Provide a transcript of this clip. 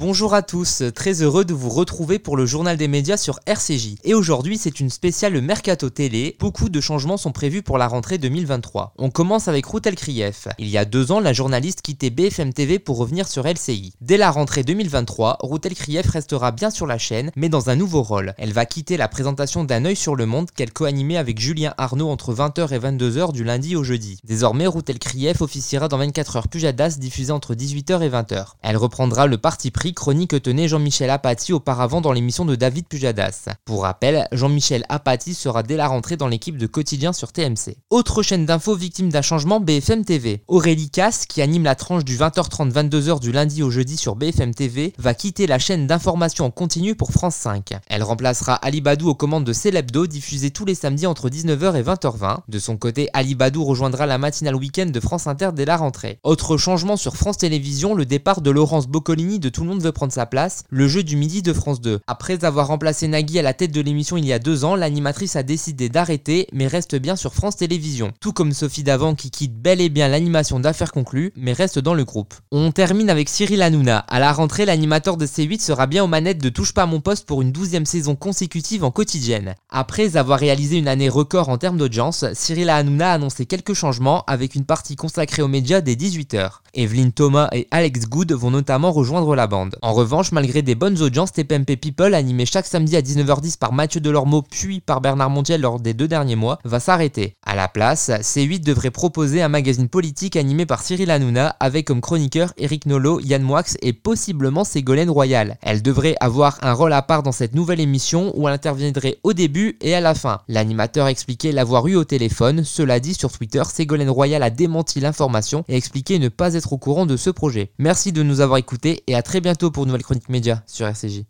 Bonjour à tous, très heureux de vous retrouver pour le journal des médias sur RCJ. Et aujourd'hui, c'est une spéciale Mercato Télé. Beaucoup de changements sont prévus pour la rentrée 2023. On commence avec Routel Krief. Il y a deux ans, la journaliste quittait BFM TV pour revenir sur LCI. Dès la rentrée 2023, Routel Krief restera bien sur la chaîne, mais dans un nouveau rôle. Elle va quitter la présentation d'un œil sur le monde qu'elle co-animait avec Julien Arnaud entre 20h et 22h du lundi au jeudi. Désormais, Routel Krief officiera dans 24h Pujadas diffusé entre 18h et 20h. Elle reprendra le parti pris chronique tenait Jean-Michel Apathy auparavant dans l'émission de David Pujadas. Pour rappel, Jean-Michel Apathy sera dès la rentrée dans l'équipe de quotidien sur TMC. Autre chaîne d'infos victime d'un changement, BFM TV. Aurélie Casse, qui anime la tranche du 20h30-22h du lundi au jeudi sur BFM TV, va quitter la chaîne d'information en continu pour France 5. Elle remplacera Ali Badou aux commandes de Celebdo, diffusé tous les samedis entre 19h et 20h20. De son côté, Ali Badou rejoindra la matinale week-end de France Inter dès la rentrée. Autre changement sur France Télévisions, le départ de Laurence Boccolini de Tout le monde veut prendre sa place, le jeu du midi de France 2. Après avoir remplacé Nagui à la tête de l'émission il y a deux ans, l'animatrice a décidé d'arrêter, mais reste bien sur France Télévisions. Tout comme Sophie Davant qui quitte bel et bien l'animation d'affaires conclues, mais reste dans le groupe. On termine avec Cyril Hanouna. À la rentrée, l'animateur de C8 sera bien aux manettes de Touche pas mon poste pour une douzième saison consécutive en quotidienne. Après avoir réalisé une année record en termes d'audience, Cyril Hanouna a annoncé quelques changements avec une partie consacrée aux médias dès 18h. Evelyne Thomas et Alex Good vont notamment rejoindre la bande. En revanche, malgré des bonnes audiences, TPMP People, animé chaque samedi à 19h10 par Mathieu Delormeau puis par Bernard Montiel lors des deux derniers mois, va s'arrêter. À la place, C8 devrait proposer un magazine politique animé par Cyril Hanouna avec comme chroniqueur Eric Nolot, Yann Moix et possiblement Ségolène Royal. Elle devrait avoir un rôle à part dans cette nouvelle émission où elle interviendrait au début et à la fin. L'animateur expliquait l'avoir eu au téléphone, cela dit sur Twitter, Ségolène Royal a démenti l'information et expliqué ne pas être au courant de ce projet. Merci de nous avoir écoutés et à très bientôt pour une nouvelle chronique média sur RCJ.